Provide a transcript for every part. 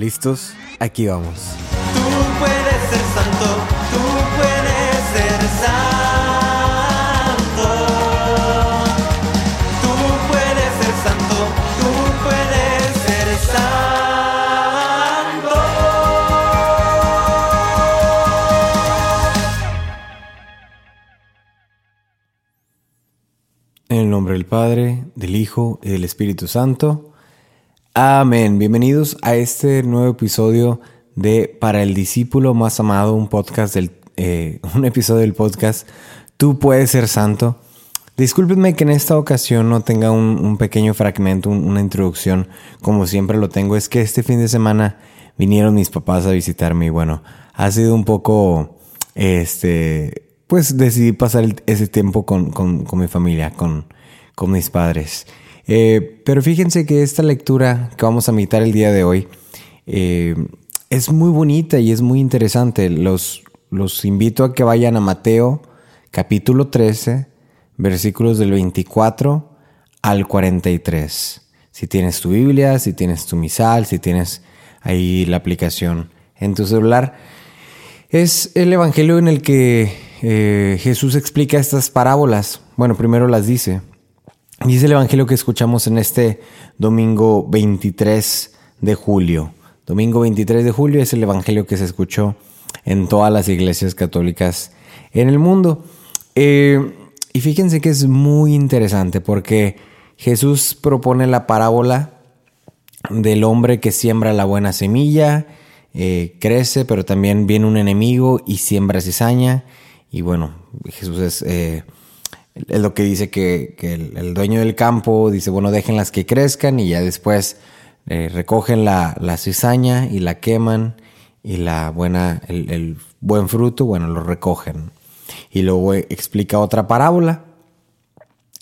¿Listos? Aquí vamos. Tú puedes ser santo, tú puedes ser santo. Tú puedes ser santo, tú puedes ser santo. En el nombre del Padre, del Hijo y del Espíritu Santo. Amén. Bienvenidos a este nuevo episodio de Para el discípulo más amado, un podcast del, eh, un episodio del podcast Tú puedes ser santo. Discúlpenme que en esta ocasión no tenga un, pequeño fragmento, un- una introducción, como siempre lo tengo. Es que este fin de semana vinieron mis papás a visitarme y bueno, ha sido un poco, este, pues decidí pasar ese tiempo con, con- con mi familia, con, con mis padres. Eh, pero fíjense que esta lectura que vamos a meditar el día de hoy eh, es muy bonita y es muy interesante. Los, los invito a que vayan a Mateo capítulo 13, versículos del 24 al 43. Si tienes tu Biblia, si tienes tu misal, si tienes ahí la aplicación en tu celular. Es el evangelio en el que eh, Jesús explica estas parábolas. Bueno, primero las dice. Dice el evangelio que escuchamos en este domingo 23 de julio. Domingo 23 de julio es el evangelio que se escuchó en todas las iglesias católicas en el mundo. Eh, y fíjense que es muy interesante porque Jesús propone la parábola del hombre que siembra la buena semilla, eh, crece, pero también viene un enemigo y siembra cizaña. Y bueno, Jesús es, eh, es lo que dice que, que el, dueño del campo dice, bueno, déjenlas que crezcan y ya después eh, recogen la, la cizaña y la queman y la buena, el, el buen fruto, bueno, lo recogen. Y luego explica otra parábola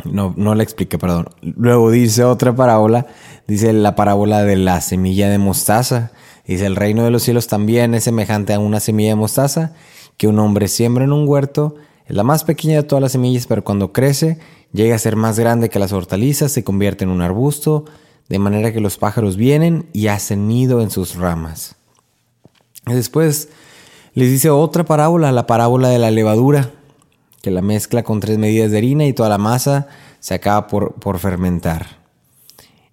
no, no la expliqué, perdón. Luego dice otra parábola, dice la parábola de la semilla de mostaza. Dice, el reino de los cielos también es semejante a una semilla de mostaza que un hombre siembra en un huerto. Es la más pequeña de todas las semillas, pero cuando crece llega a ser más grande que las hortalizas, se convierte en un arbusto, de manera que los pájaros vienen y hacen nido en sus ramas. Después les dice otra parábola, la parábola de la levadura, que la mezcla con tres medidas de harina y toda la masa se acaba por, por fermentar.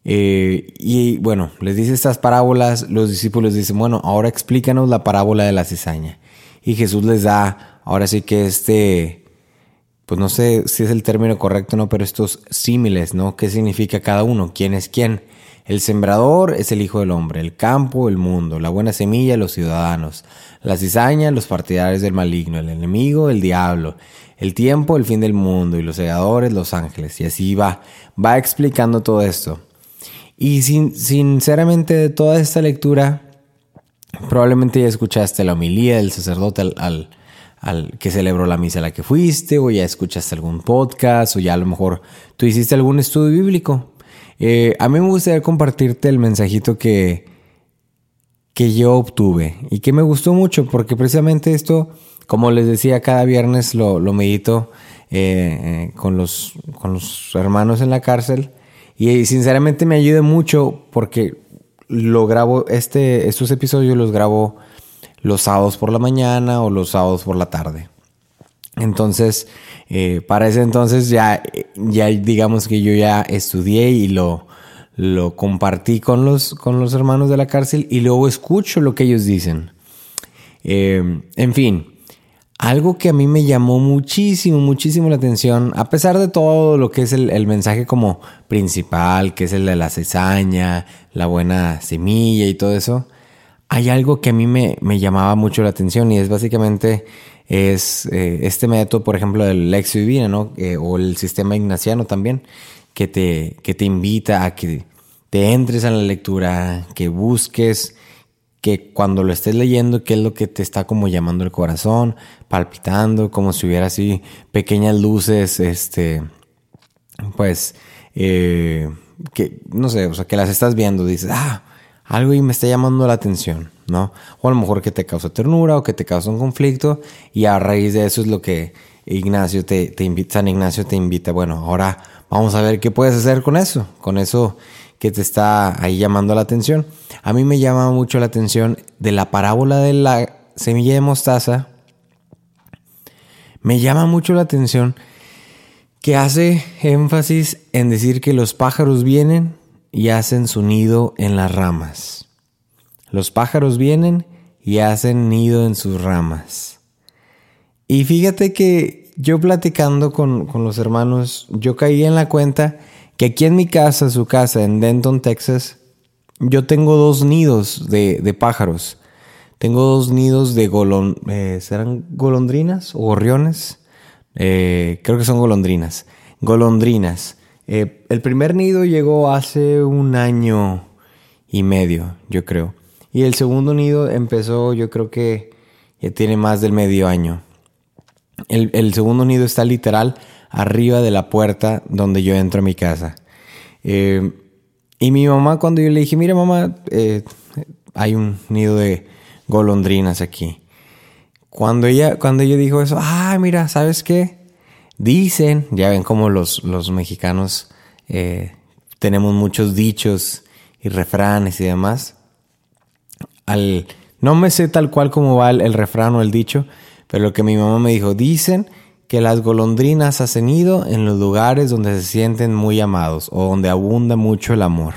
Eh, y bueno, les dice estas parábolas, los discípulos dicen, bueno, ahora explícanos la parábola de la cizaña. Y Jesús les da, ahora sí que este, pues no sé si es el término correcto, ¿no? Pero estos símiles, ¿no? ¿Qué significa cada uno? ¿Quién es quién? El sembrador es el Hijo del Hombre, el campo, el mundo, la buena semilla, los ciudadanos, la cizaña, los partidarios del maligno, el enemigo, el diablo, el tiempo, el fin del mundo, y los segadores, los ángeles. Y así va, va explicando todo esto. Y sin, sinceramente de toda esta lectura, probablemente ya escuchaste la homilía del sacerdote al, al, al que celebró la misa a la que fuiste, o ya escuchaste algún podcast, o ya a lo mejor tú hiciste algún estudio bíblico. Eh, a mí me gustaría compartirte el mensajito que, que yo obtuve y que me gustó mucho porque precisamente esto, como les decía, cada viernes lo, medito eh, eh, con, los, con los hermanos en la cárcel y sinceramente me ayuda mucho porque lo grabo, este, estos episodios los grabo los sábados por la mañana o los sábados por la tarde. Entonces, eh, para ese entonces ya, ya digamos que yo ya estudié y lo, lo compartí con los, con los hermanos de la cárcel y luego escucho lo que ellos dicen. Eh, en fin, algo que a mí me llamó muchísimo, muchísimo la atención, a pesar de todo lo que es el, el mensaje como principal, que es el de la cizaña, la buena semilla y todo eso, hay algo que a mí me, me llamaba mucho la atención y es básicamente es eh, este método, por ejemplo, del Lexio Divina, ¿no? Eh, o el sistema ignaciano también, que te, que te invita a que te entres a la lectura, que busques, que cuando lo estés leyendo, qué es lo que te está como llamando el corazón, palpitando, como si hubiera así pequeñas luces, este, pues, eh, que, no sé, o sea, que las estás viendo, dices, ah, algo y me está llamando la atención, ¿no? O a lo mejor que te causa ternura o que te causa un conflicto y a raíz de eso es lo que Ignacio te, te invita, San Ignacio te invita, bueno, ahora vamos a ver qué puedes hacer con eso, con eso que que te está ahí llamando la atención. A mí me llama mucho la atención de la parábola de la semilla de mostaza. Me llama mucho la atención que hace énfasis en decir que los pájaros vienen y hacen su nido en las ramas. Los pájaros vienen y hacen nido en sus ramas. Y fíjate que yo platicando con, los hermanos, yo caí en la cuenta que aquí en mi casa, su casa, en Denton, Texas, yo tengo dos nidos de, pájaros. Tengo dos nidos de golon... Eh, ¿Serán golondrinas o gorriones? Eh, creo que son golondrinas. Golondrinas. Eh, el primer nido llegó hace un año y medio, yo creo. Y el segundo nido empezó, yo creo que ya tiene más del medio año. El, segundo nido está literal arriba de la puerta donde yo entro a mi casa. Eh, y mi mamá, cuando yo le dije, mira mamá, hay un nido de golondrinas aquí. Cuando ella, cuando ella dijo eso, ah, mira, ¿sabes qué? Dicen, ya ven como los, los mexicanos eh, tenemos muchos dichos y refranes y demás. Al, no me sé tal cual como va el, refrán o el dicho, pero lo que mi mamá me dijo, dicen que las golondrinas hacen nido en los lugares donde se sienten muy amados o donde abunda mucho el amor.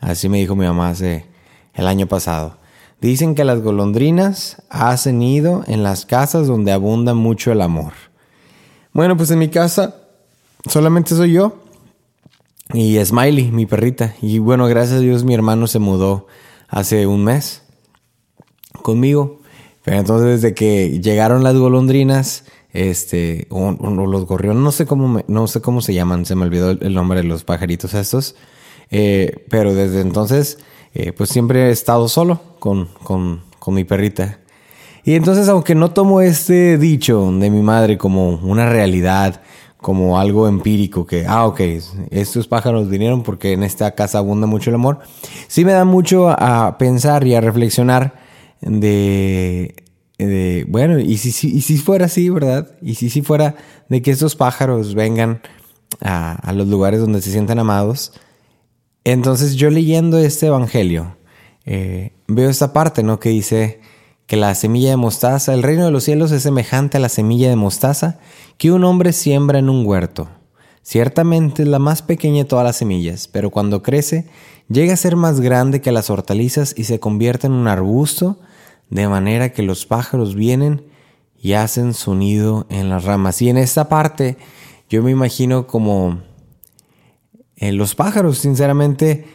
Así me dijo mi mamá hace el año pasado. Dicen que las golondrinas hacen nido en las casas donde abunda mucho el amor. Bueno, pues en mi casa solamente soy yo y Smiley, mi perrita. Y bueno, gracias a Dios mi hermano se mudó hace un mes conmigo. Pero entonces desde que llegaron las golondrinas, este, o, los gorriones, no sé cómo no sé cómo se llaman, se me olvidó el, nombre de los pajaritos estos. Eh, pero desde entonces, eh, pues siempre he estado solo con, con, con mi perrita. Y entonces, aunque no tomo este dicho de mi madre como una realidad, como algo empírico, que, ah, ok, estos pájaros vinieron porque en esta casa abunda mucho el amor, sí me da mucho a pensar y a reflexionar de, bueno, y si, y si fuera así, ¿verdad? Y si, si fuera de que estos pájaros vengan a, los lugares donde se sientan amados, entonces yo leyendo este Evangelio, eh, veo esta parte, ¿no? Que dice que la semilla de mostaza, el reino de los cielos es semejante a la semilla de mostaza que un hombre siembra en un huerto. Ciertamente es la más pequeña de todas las semillas, pero cuando crece llega a ser más grande que las hortalizas y se convierte en un arbusto de manera que los pájaros vienen y hacen su nido en las ramas. Y en esta parte yo me imagino como los pájaros, sinceramente,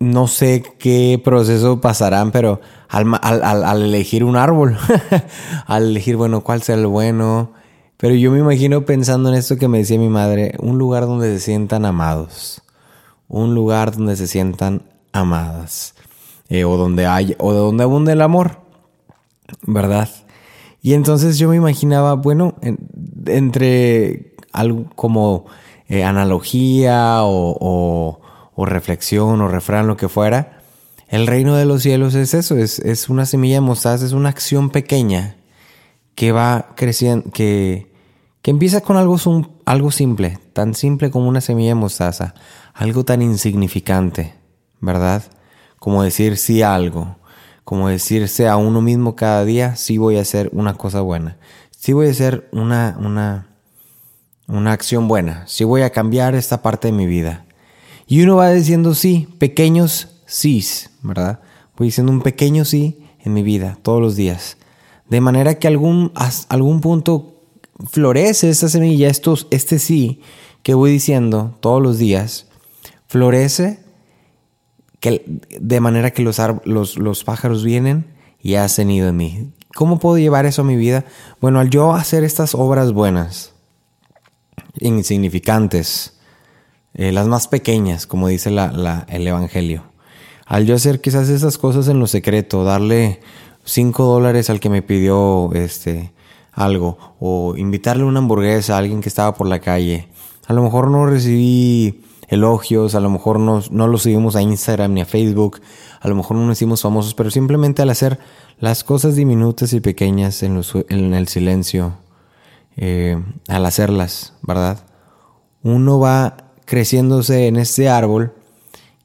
no sé qué proceso pasarán, pero al, elegir un árbol, al elegir, bueno, cuál sea el bueno, pero yo me imagino pensando en esto que me decía mi madre, un lugar donde se sientan amados, un lugar donde se sientan amadas. Eh, o donde hay, o donde abunde el amor, ¿verdad? Y entonces yo me imaginaba, bueno, entre algo como eh, analogía o, reflexión o refrán, lo que fuera, el reino de los cielos es eso, es, es una semilla de mostaza, es una acción pequeña que va creciendo, que, que empieza con algo, algo simple, tan simple como una semilla de mostaza, algo tan insignificante, ¿verdad? como decir sí a algo, como decirse a uno mismo cada día, sí voy a hacer una cosa buena, sí voy a hacer una, una, una acción buena, sí voy a cambiar esta parte de mi vida. Y uno va diciendo sí, pequeños sís, ¿verdad? Voy diciendo un pequeño sí en mi vida todos los días. De manera que algún, algún punto florece esa semilla, estos, este sí que voy diciendo todos los días, florece de manera que los, los, pájaros vienen y hacen ido en mí. ¿Cómo puedo llevar eso a mi vida? Bueno, al yo hacer estas obras buenas, insignificantes, eh, las más pequeñas, como dice el Evangelio, al yo hacer quizás esas cosas en lo secreto, darle cinco dólares al que me pidió este, algo, o invitarle una hamburguesa a alguien que estaba por la calle, a lo mejor no recibí elogios, a lo mejor no, no lo seguimos a Instagram ni a Facebook, a lo mejor no nos hicimos famosos, pero simplemente al hacer las cosas diminutas y pequeñas en el silencio, eh, al hacerlas, ¿verdad? Uno va creciéndose en este árbol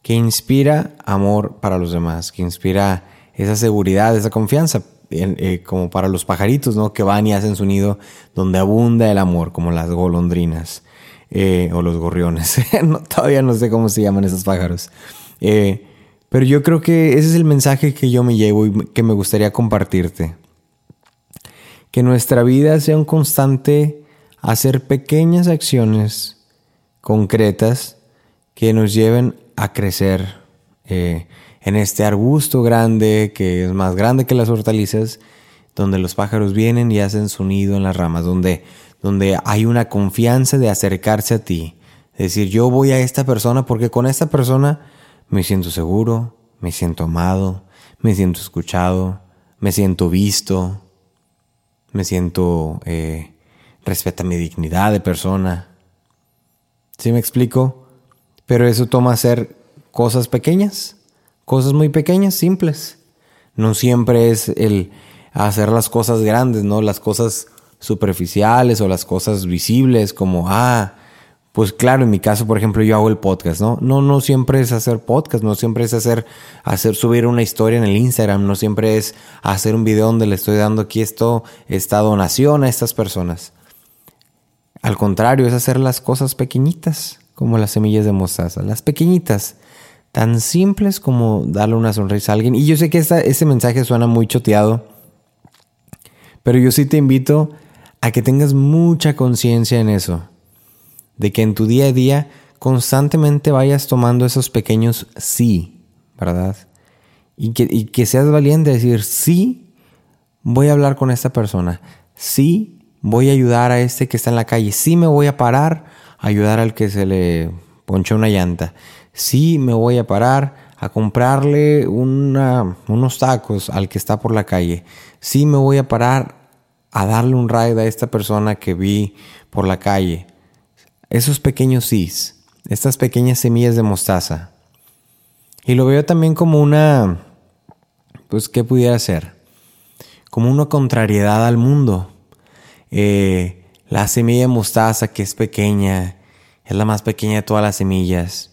que inspira amor para los demás, que inspira esa seguridad, esa confianza, eh, como para los pajaritos, ¿no? Que van y hacen su nido donde abunda el amor, como las golondrinas eh, o los gorriones. todavía no sé cómo se llaman esos pájaros. Pero yo creo que ese es el mensaje que yo me llevo y que me gustaría compartirte. Que nuestra vida sea un constante hacer pequeñas acciones concretas que nos lleven a crecer eh, en este arbusto grande que es más grande que las hortalizas, donde los pájaros vienen y hacen su nido en las ramas, donde, donde hay una confianza de acercarse a ti. decir, yo voy a esta persona porque con esta persona me siento seguro, me siento amado, me siento escuchado, me siento visto, me siento, eh, respeta mi dignidad de persona. ¿Sí me explico? Pero eso toma hacer cosas pequeñas, cosas muy pequeñas, simples. No siempre es el hacer las cosas grandes, ¿no? Las cosas superficiales o las cosas visibles como, ah, pues claro, en mi caso, por ejemplo, yo hago el podcast, ¿no? No, no siempre es hacer podcast, no siempre es hacer, hacer subir una historia en el Instagram, no siempre es hacer un video donde le estoy dando aquí esto, esta donación a estas personas. Al contrario, es hacer las cosas pequeñitas, como las semillas de mostaza, las pequeñitas, tan simples como darle una sonrisa a alguien. Y yo sé que esta, este mensaje suena muy choteado, pero yo sí te invito a que tengas mucha conciencia en eso de que en tu día a día constantemente vayas tomando esos pequeños sí, ¿verdad? Y que, que seas valiente de decir, sí, voy a hablar con esta persona, sí, voy a ayudar a este que está en la calle, sí me voy a parar a ayudar al que se le ponchó una llanta, sí me voy a parar a comprarle unos tacos al que está por la calle, sí me voy a parar a darle un ride a esta persona que vi por la calle, esos pequeños sís, estas pequeñas semillas de mostaza. Y lo veo también como una, pues, ¿qué pudiera ser? Como una contrariedad al mundo. Eh, la semilla de mostaza que es pequeña, es la más pequeña de todas las semillas.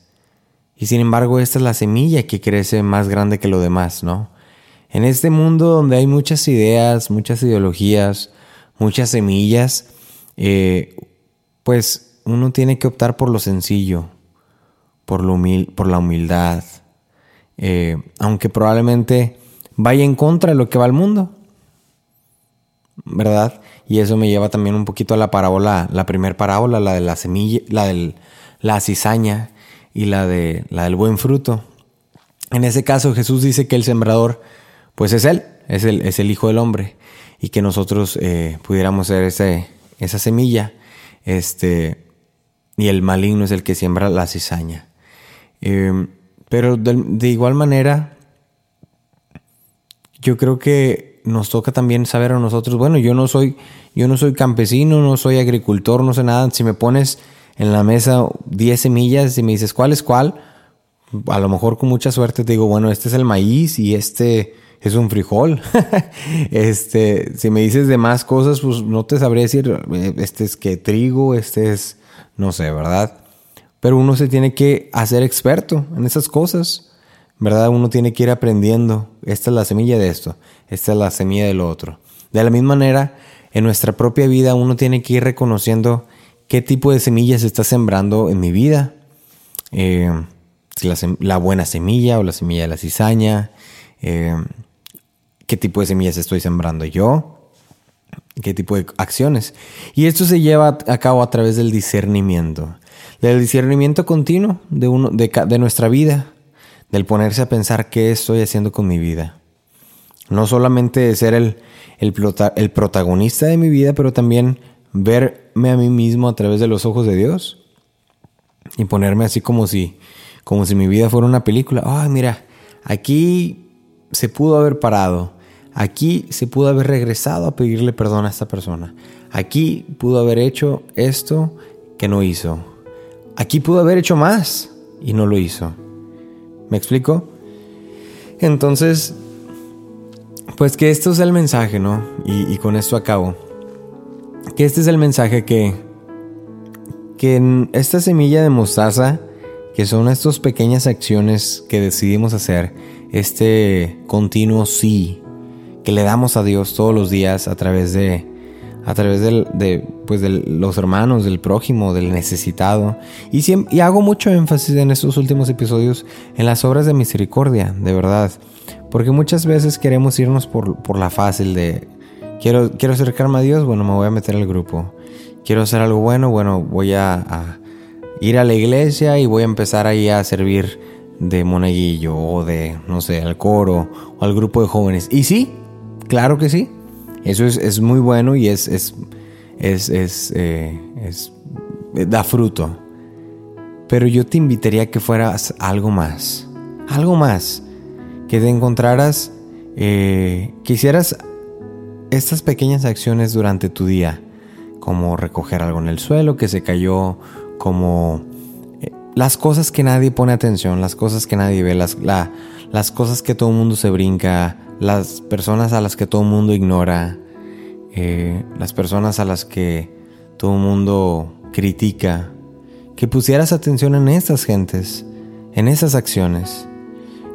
Y sin embargo, esta es la semilla que crece más grande que lo demás, ¿no? En este mundo donde hay muchas ideas, muchas ideologías, muchas semillas, eh, pues uno tiene que optar por lo sencillo, por, lo por la humildad, eh, aunque probablemente vaya en contra de lo que va al mundo, ¿verdad? Y eso me lleva también un poquito a la parábola, la primera parábola, la de la semilla, la de la cizaña y la, de, la del buen fruto. En ese caso Jesús dice que el sembrador, pues es Él, es el, es el Hijo del Hombre, y que nosotros eh, pudiéramos ser ese, esa semilla, este, y el maligno es el que siembra la cizaña. Eh, pero de, igual manera, yo creo que nos toca también saber a nosotros, bueno, yo no soy, yo no soy campesino, no soy agricultor, no sé nada. Si me pones en la mesa 10 semillas y me dices cuál es cuál, a lo mejor con mucha suerte te digo, bueno, este es el maíz y este es un frijol. este, si me dices de más cosas, pues no te sabría decir, eh, este es que trigo, este es no sé, ¿verdad? Pero uno se tiene que hacer experto en esas cosas, ¿verdad? Uno tiene que ir aprendiendo. Esta es la semilla de esto, esta es la semilla de lo otro. De la misma manera, en nuestra propia vida uno tiene que ir reconociendo qué tipo de semillas está sembrando en mi vida. Eh, la, buena semilla o la semilla de la cizaña. Eh, qué tipo de semillas estoy sembrando yo qué tipo de acciones. Y esto se lleva a cabo a través del discernimiento, del discernimiento continuo de, uno, de, nuestra vida, del ponerse a pensar qué estoy haciendo con mi vida. No solamente de ser el, el, protagonista de mi vida, pero también verme a mí mismo a través de los ojos de Dios y ponerme así como si, como si mi vida fuera una película. Ay, mira, aquí se pudo haber parado Aquí se pudo haber regresado a pedirle perdón a esta persona. Aquí pudo haber hecho esto que no hizo. Aquí pudo haber hecho más y no lo hizo. ¿Me explico? Entonces, pues que esto es el mensaje, ¿no? Y, con esto acabo. Que este es el mensaje que, que en esta semilla de mostaza, que son estas pequeñas acciones que decidimos hacer, este continuo sí que le damos a Dios todos los días a través de a través de, pues de los hermanos, del prójimo, del necesitado. Y, y hago mucho énfasis en estos últimos episodios en las obras de misericordia, de verdad. Porque muchas veces queremos irnos por, por la fácil de, quiero, quiero acercarme a Dios, bueno, me voy a meter al grupo. Quiero hacer algo bueno, bueno, voy a, ir a la iglesia y voy a empezar ahí a servir de monaguillo o de, no sé, al coro o al grupo de jóvenes. Y sí, claro que sí. Eso es, muy bueno y es, es, es, eh, es, da fruto. Pero yo te invitaría a que fueras algo más. Algo más. Que te encontraras, eh, que hicieras estas pequeñas acciones durante tu día. Como recoger algo en el suelo que se cayó, como eh, las cosas que nadie pone atención, las cosas que nadie ve, las, las cosas que todo el mundo se brinca, las personas a las que todo el mundo ignora, eh, las personas a las que todo el mundo critica, que pusieras atención en estas gentes, en esas acciones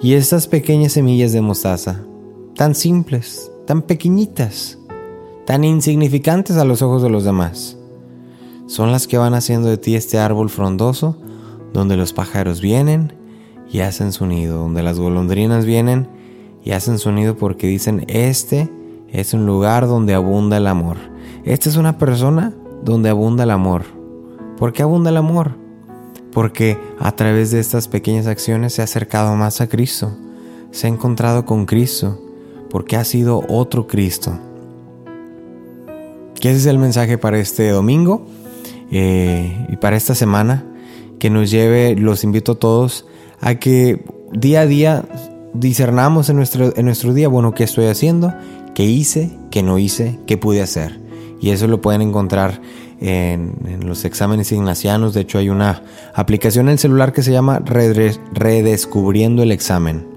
y estas pequeñas semillas de mostaza, tan simples, tan pequeñitas, tan insignificantes a los ojos de los demás, son las que van haciendo de ti este árbol frondoso donde los pájaros vienen y hacen su nido, donde las golondrinas vienen y hacen sonido porque dicen, este es un lugar donde abunda el amor. Esta es una persona donde abunda el amor. ¿Por qué abunda el amor? Porque a través de estas pequeñas acciones se ha acercado más a Cristo, se ha encontrado con Cristo, porque ha sido otro Cristo. ¿Qué es el mensaje para este domingo eh, y para esta semana? Que nos lleve, los invito a todos a que día a día discernamos en nuestro, en nuestro día, bueno, ¿qué estoy haciendo? ¿Qué hice? ¿Qué no hice? ¿Qué pude hacer? Y eso lo pueden encontrar en, los exámenes ignacianos. De hecho, hay una aplicación en el celular que se llama Redescubriendo el examen.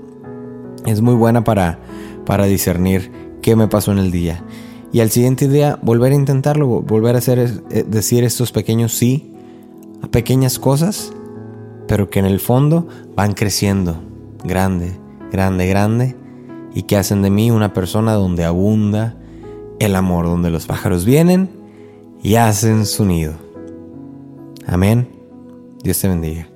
Es muy buena para, para discernir qué me pasó en el día. Y al siguiente día volver a intentarlo, volver a hacer, eh, decir estos pequeños sí a pequeñas cosas, pero que en el fondo van creciendo, grande, grande, grande, y que hacen de mí una persona donde abunda el amor, donde los pájaros vienen y hacen su nido. Amén. Dios te bendiga.